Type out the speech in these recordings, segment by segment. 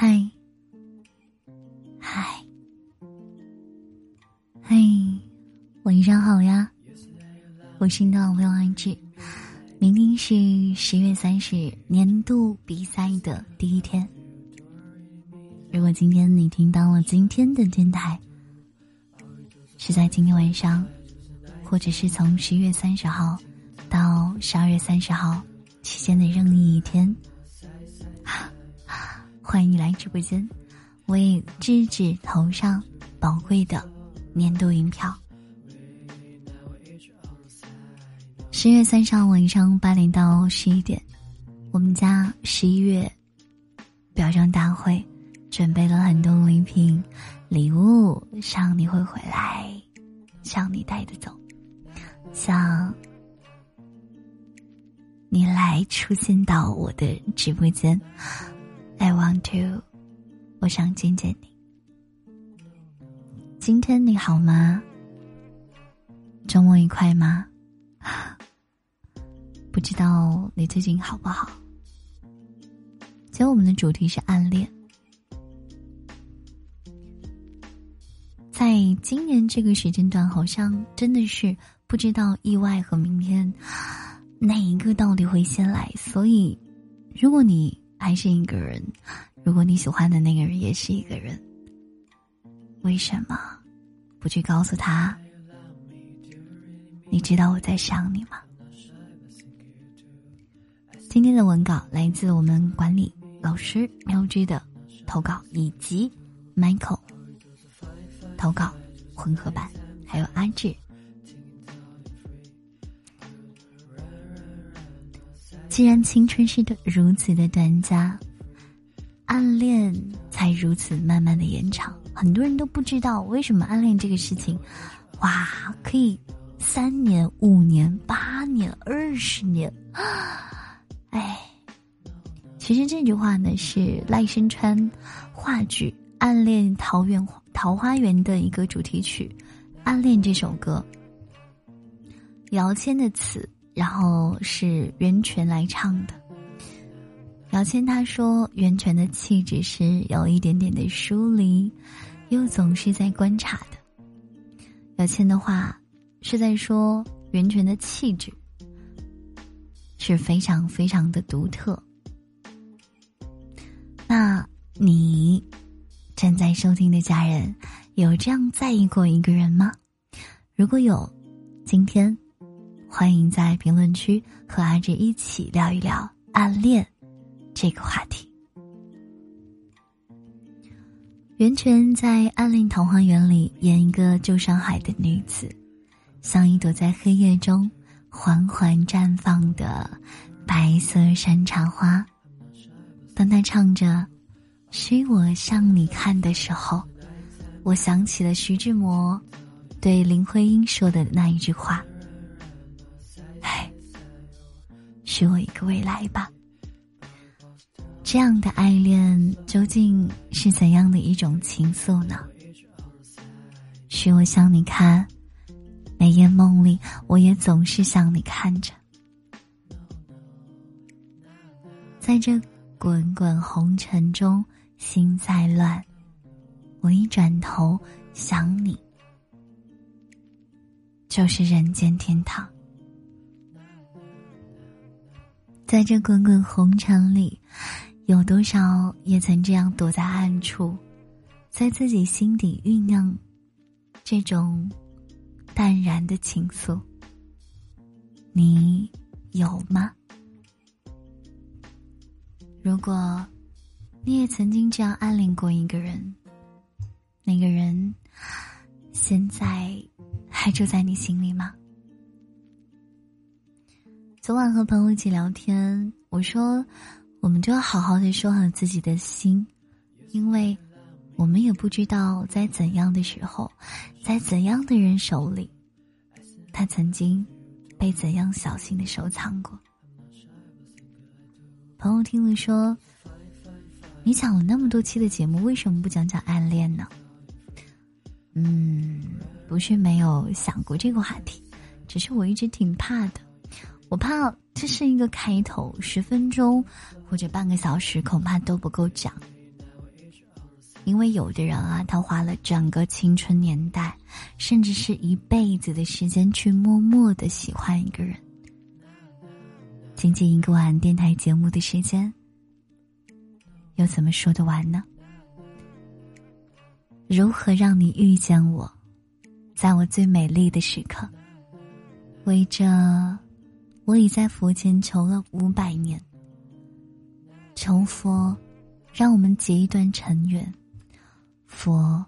嗨，嗨，嘿，晚上好呀！我是你的老朋友安志。明天是十月三十，年度比赛的第一天。如果今天你听到了今天的电台，是在今天晚上，或者是从十月三十号到十二月三十号期间的任意一天，欢迎你来直播间，为芝芝投上宝贵的年度银票。十月三十号晚上八点到十一点，我们家十一月表彰大会。准备了很多礼品、礼物，想你会回来，想你带的走，想你来出现到我的直播间。I want to，我想见见你。今天你好吗？周末愉快吗？不知道你最近好不好？今天我们的主题是暗恋。在今年这个时间段，好像真的是不知道意外和明天 哪一个到底会先来。所以，如果你还是一个人，如果你喜欢的那个人也是一个人，为什么不去告诉他？你知道我在想你吗？今天的文稿来自我们管理老师喵之的投稿，以及 Michael。投稿混合版，还有阿志。既然青春是的如此的短暂，暗恋才如此慢慢的延长。很多人都不知道为什么暗恋这个事情，哇，可以三年、五年、八年、二十年。哎，其实这句话呢是赖声川话剧《暗恋桃园》。桃花源的一个主题曲《暗恋》这首歌，姚谦的词，然后是袁泉来唱的。姚谦他说：“袁泉的气质是有一点点的疏离，又总是在观察的。”姚谦的话是在说袁泉的气质是非常非常的独特。那你？正在收听的家人，有这样在意过一个人吗？如果有，今天欢迎在评论区和阿志一起聊一聊暗恋这个话题。袁泉在《暗恋桃花源》里演一个旧上海的女子，像一朵在黑夜中缓缓绽放的白色山茶花。当她唱着。需我向你看的时候，我想起了徐志摩对林徽因说的那一句话：“许我一个未来吧。”这样的爱恋究竟是怎样的一种情愫呢？许我向你看，每夜梦里我也总是向你看着，在这滚滚红尘中。心再乱，我一转头想你，就是人间天堂。在这滚滚红尘里，有多少也曾这样躲在暗处，在自己心底酝酿这种淡然的情愫？你有吗？如果。你也曾经这样暗恋过一个人，那个人现在还住在你心里吗？昨晚和朋友一起聊天，我说我们就要好好的说好自己的心，因为我们也不知道在怎样的时候，在怎样的人手里，他曾经被怎样小心的收藏过。朋友听了说。你讲了那么多期的节目，为什么不讲讲暗恋呢？嗯，不是没有想过这个话题，只是我一直挺怕的。我怕这是一个开头，十分钟或者半个小时恐怕都不够讲。因为有的人啊，他花了整个青春年代，甚至是一辈子的时间去默默的喜欢一个人。仅仅一个晚电台节目的时间，又怎么说得完呢？如何让你遇见我，在我最美丽的时刻？为着，我已在佛前求了五百年，求佛，让我们结一段尘缘。佛，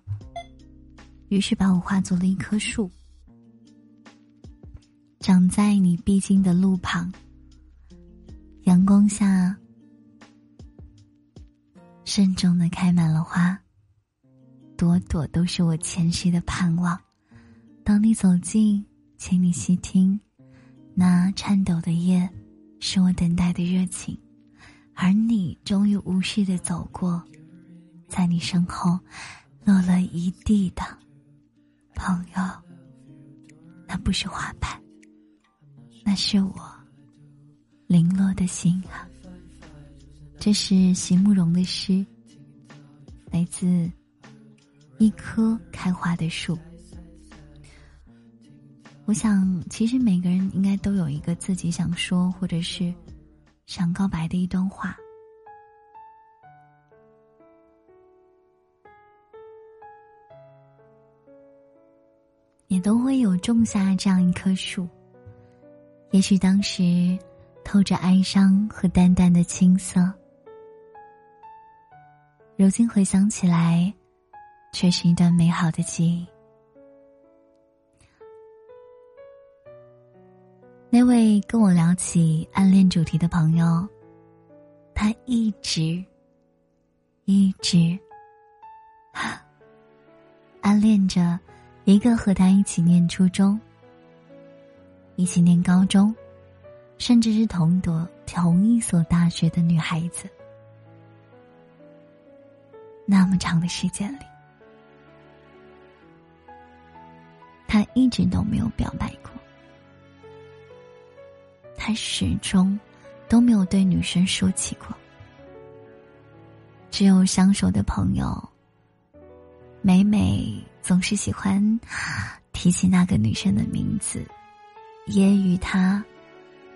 于是把我化作了一棵树，长在你必经的路旁。阳光下，慎重的开满了花，朵朵都是我前世的盼望。当你走近，请你细听，那颤抖的叶，是我等待的热情，而你终于无视的走过。在你身后，落了一地的朋友。那不是花瓣，那是我零落的心啊。这是席慕容的诗，来自一棵开花的树。我想，其实每个人应该都有一个自己想说或者是想告白的一段话。也都会有种下这样一棵树。也许当时透着哀伤和淡淡的青涩，如今回想起来，却是一段美好的记忆。那位跟我聊起暗恋主题的朋友，他一直一直 暗恋着。一个和他一起念初中、一起念高中，甚至是同读同一所大学的女孩子，那么长的时间里，他一直都没有表白过，他始终都没有对女生说起过，只有相熟的朋友，每每。总是喜欢提起那个女生的名字，揶揄她，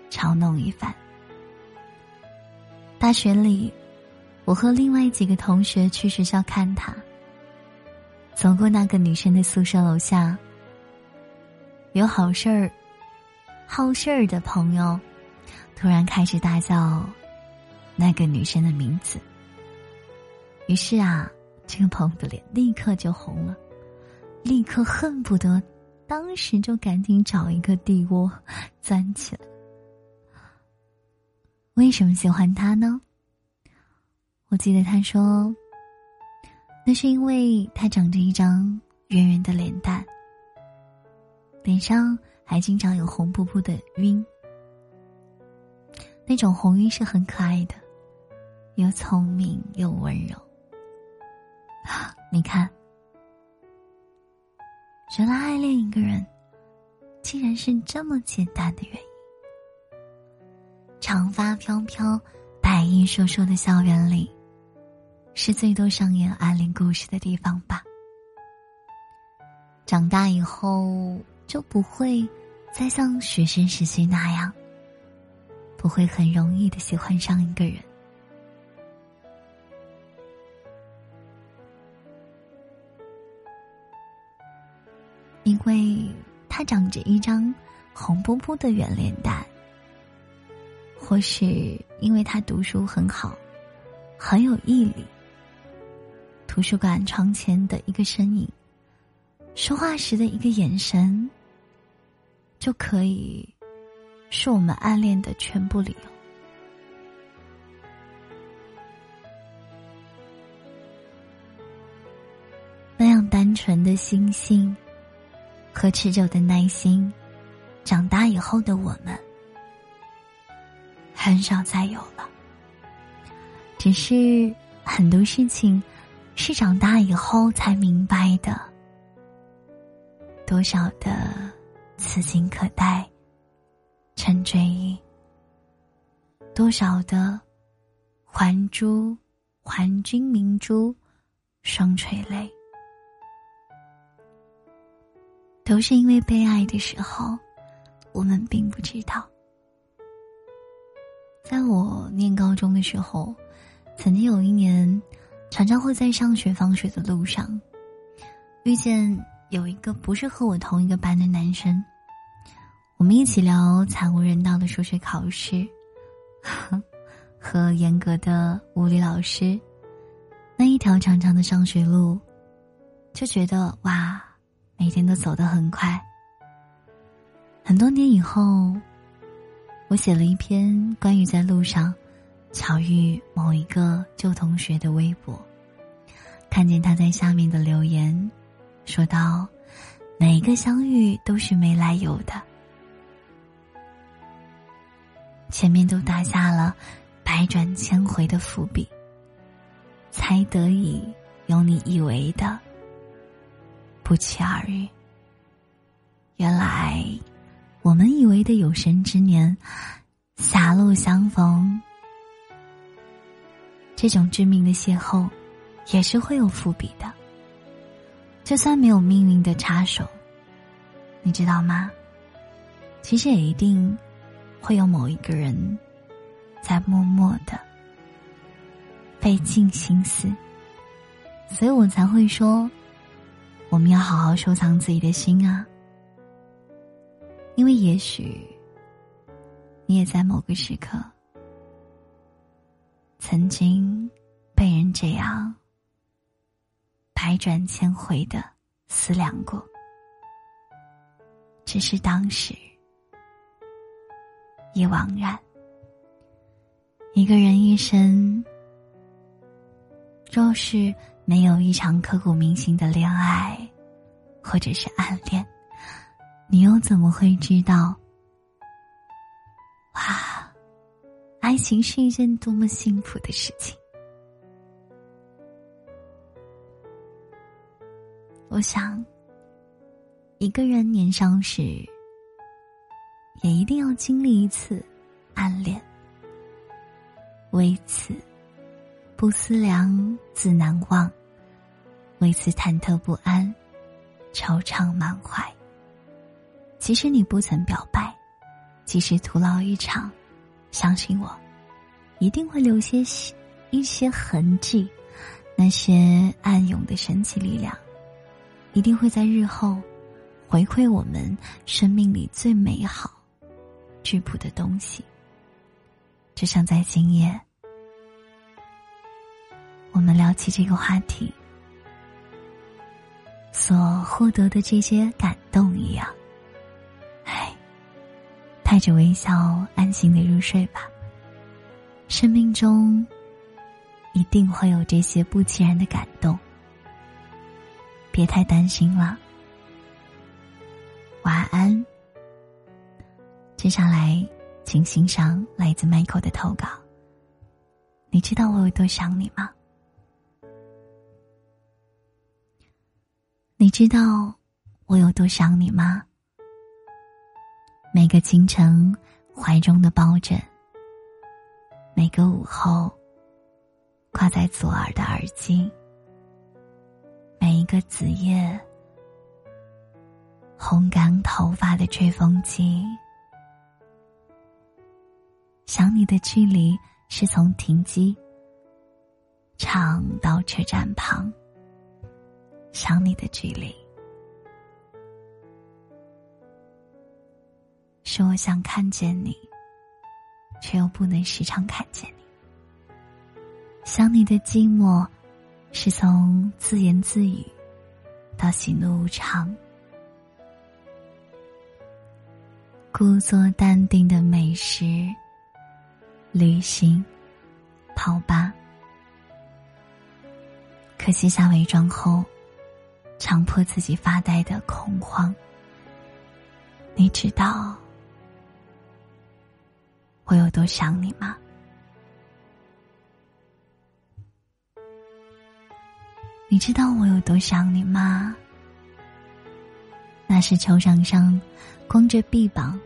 嘲弄一番。大学里，我和另外几个同学去学校看她，走过那个女生的宿舍楼下，有好事儿、好事儿的朋友，突然开始大叫那个女生的名字。于是啊，这个朋友的脸立刻就红了。立刻恨不得，当时就赶紧找一个地窝钻起来。为什么喜欢他呢？我记得他说，那是因为他长着一张圆圆的脸蛋，脸上还经常有红扑扑的晕，那种红晕是很可爱的，又聪明又温柔。啊 你看。原来爱恋一个人，竟然是这么简单的原因。长发飘飘、白衣瘦瘦的校园里，是最多上演暗恋故事的地方吧？长大以后就不会再像学生时期那样，不会很容易的喜欢上一个人。因为他长着一张红扑扑的圆脸蛋，或是因为他读书很好，很有毅力。图书馆窗前的一个身影，说话时的一个眼神，就可以是我们暗恋的全部理由。那样单纯的心性。和持久的耐心，长大以后的我们很少再有了。只是很多事情是长大以后才明白的。多少的此情可待成追忆，多少的还珠还君明珠，双垂泪，都是因为被爱的时候，我们并不知道。在我念高中的时候，曾经有一年，常常会在上学放学的路上，遇见有一个不是和我同一个班的男生，我们一起聊惨无人道的数学考试，和严格的物理老师，那一条长长的上学路，就觉得哇，每天都走得很快。很多年以后。我写了一篇关于在路上巧遇某一个旧同学的微博，看见他在下面的留言，说道：“每个相遇都是没来由的，前面都打下了百转千回的伏笔，才得以有你以为的不期而遇。原来。”我们以为的有生之年，狭路相逢，这种致命的邂逅，也是会有伏笔的。就算没有命运的插手，你知道吗？其实也一定会有某一个人，在默默的费尽心思，所以我才会说，我们要好好收藏自己的心啊。因为也许，你也在某个时刻，曾经被人这样百转千回的思量过，只是当时已惘然。一个人一生，若是没有一场刻骨铭心的恋爱，或者是暗恋。你又怎么会知道？哇，爱情是一件多么幸福的事情！我想，一个人年少时，也一定要经历一次暗恋。为此，不思量，自难忘；为此，忐忑不安，惆怅满怀。即使你不曾表白，即使徒劳一场，相信我，一定会留些一些痕迹。那些暗涌的神奇力量，一定会在日后回馈我们生命里最美好、质朴的东西。就像在今夜，我们聊起这个话题所获得的这些感动一样。带着微笑，安心的入睡吧。生命中一定会有这些不期然的感动，别太担心了。晚安。接下来，请欣赏来自 Michael 的投稿。你知道我有多想你吗？你知道我有多想你吗？每个清晨，怀中的抱枕；每个午后，挂在左耳的耳机；一个子夜，烘干头发的吹风机。想你的距离是从停机场到车站旁。想你的距离。是我想看见你，却又不能时常看见你。想你的寂寞，是从自言自语到喜怒无常。故作淡定的美食、旅行、跑吧，可卸下伪装后，强迫自己发呆的恐慌。你知道。我有多想你吗？你知道我有多想你吗？那是球场上光着臂膀、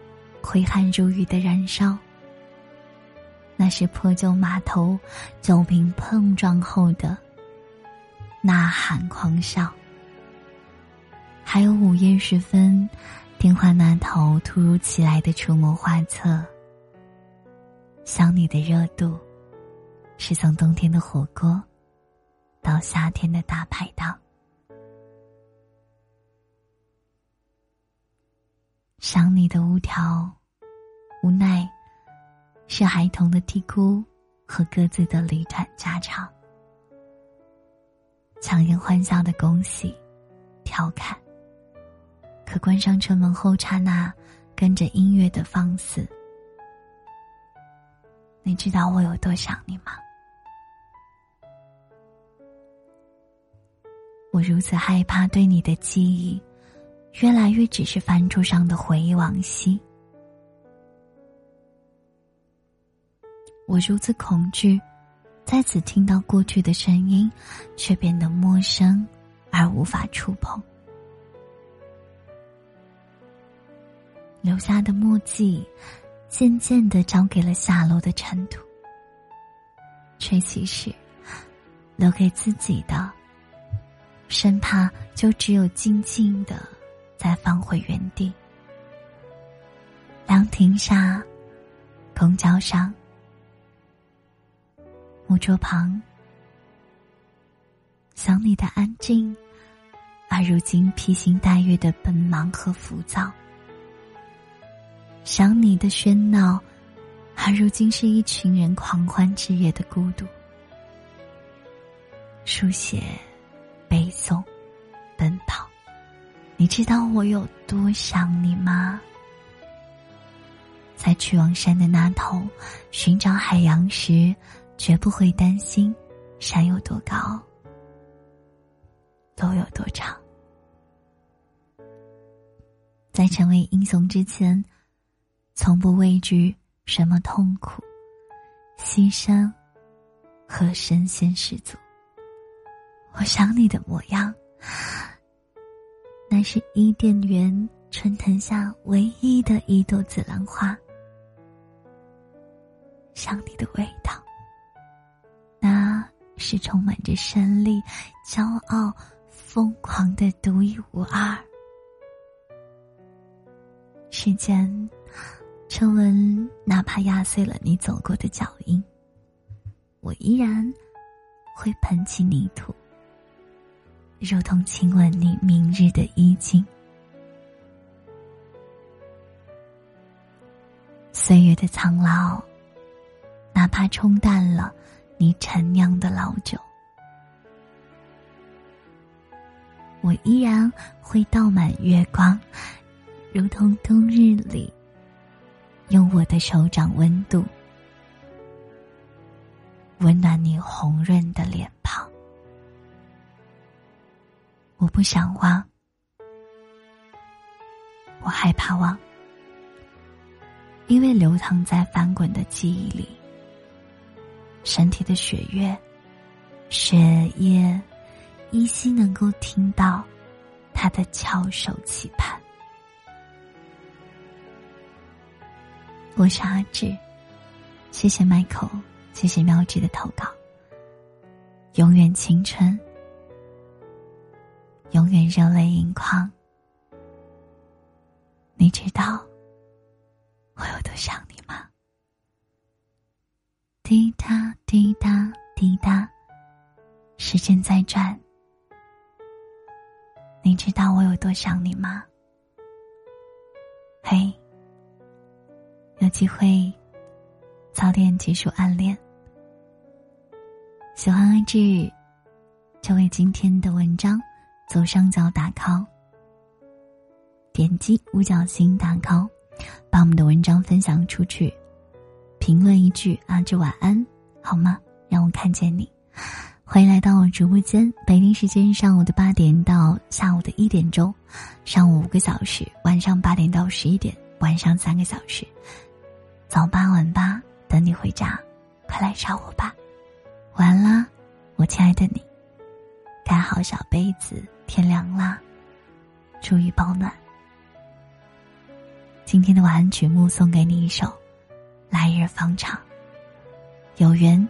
挥汗如雨的燃烧；那是破旧码头酒瓶碰撞后的呐喊狂笑。还有午夜时分，电话那头突如其来的出谋划策。想你的热度，是从冬天的火锅，到夏天的大排档。想你的无条，无奈，是孩童的啼哭和各自的离团家常。强颜欢笑的恭喜，调侃。可关上车门后刹那，跟着音乐的放肆。你知道我有多想你吗？我如此害怕对你的记忆。越来越只是饭桌上的回忆往昔，我如此恐惧，再次听到过去的声音，却变得陌生而无法触碰。留下的墨迹，渐渐的交给了下落的尘土，吹起时留给自己的，生怕就只有静静的。再放回原地。凉亭下，公交上，木桌旁，想你的安静，而如今披星戴月的奔忙和浮躁；想你的喧闹，而如今是一群人狂欢之夜的孤独。书写，背诵，奔跑。你知道我有多想你吗？在去往山的那头寻找海洋时，绝不会担心山有多高，路有多长。在成为英雄之前，从不畏惧什么痛苦、牺牲和身先士卒。我想你的模样。那是伊甸园春藤下唯一的一朵紫兰花，想你的味道。那是充满着胜利、骄傲、疯狂的独一无二。时间，车纹哪怕压碎了你走过的脚印，我依然会捧起泥土。如同亲吻你明日的衣襟，岁月的苍老，哪怕冲淡了你陈酿的老酒，我依然会倒满月光，如同冬日里，用我的手掌温度，温暖你红润的脸。我不想忘，我害怕忘，因为流淌在翻滚的记忆里，身体的血液、血液依稀能够听到他的翘首期盼。我是阿志，谢谢 Michael，谢谢妙智的投稿，永远青春。永远热泪盈眶。你知道我有多想你吗？滴答滴答滴答，时间在转。你知道我有多想你吗？嘿，有机会早点结束暗恋。喜欢阿志，就为今天的文章。左上角打 call，点击五角星打 call，把我们的文章分享出去，评论一句“阿志晚安”好吗？让我看见你。欢迎来到我直播间，北京时间上午的八点到下午的一点钟，上午五个小时，晚上八点到十一点，晚上三个小时，早八晚八，等你回家，快来找我吧。晚安啦，我亲爱的你，盖好小被子。天凉了，注意保暖。今天的晚安曲目送给你一首《来日方长》，有缘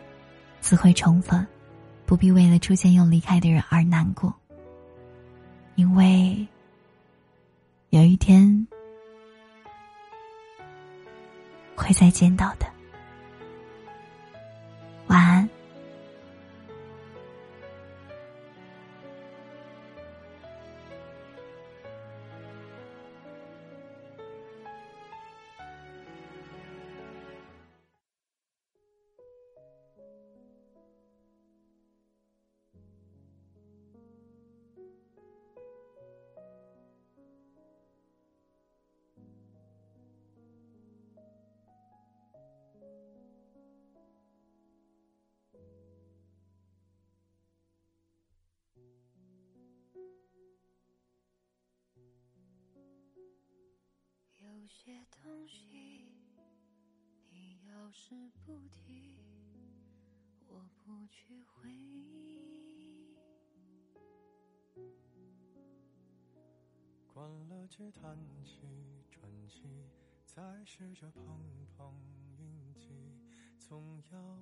自会重逢，不必为了出现又离开的人而难过，因为有一天会再见到的。晚安。有些东西，你要是不提，我不去回忆。关了机，叹气，喘气，再试着碰碰运气，总要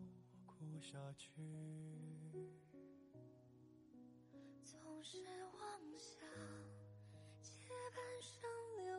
过下去。总是妄想借半生流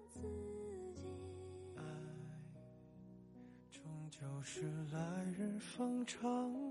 是来日方长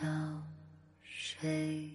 叫谁？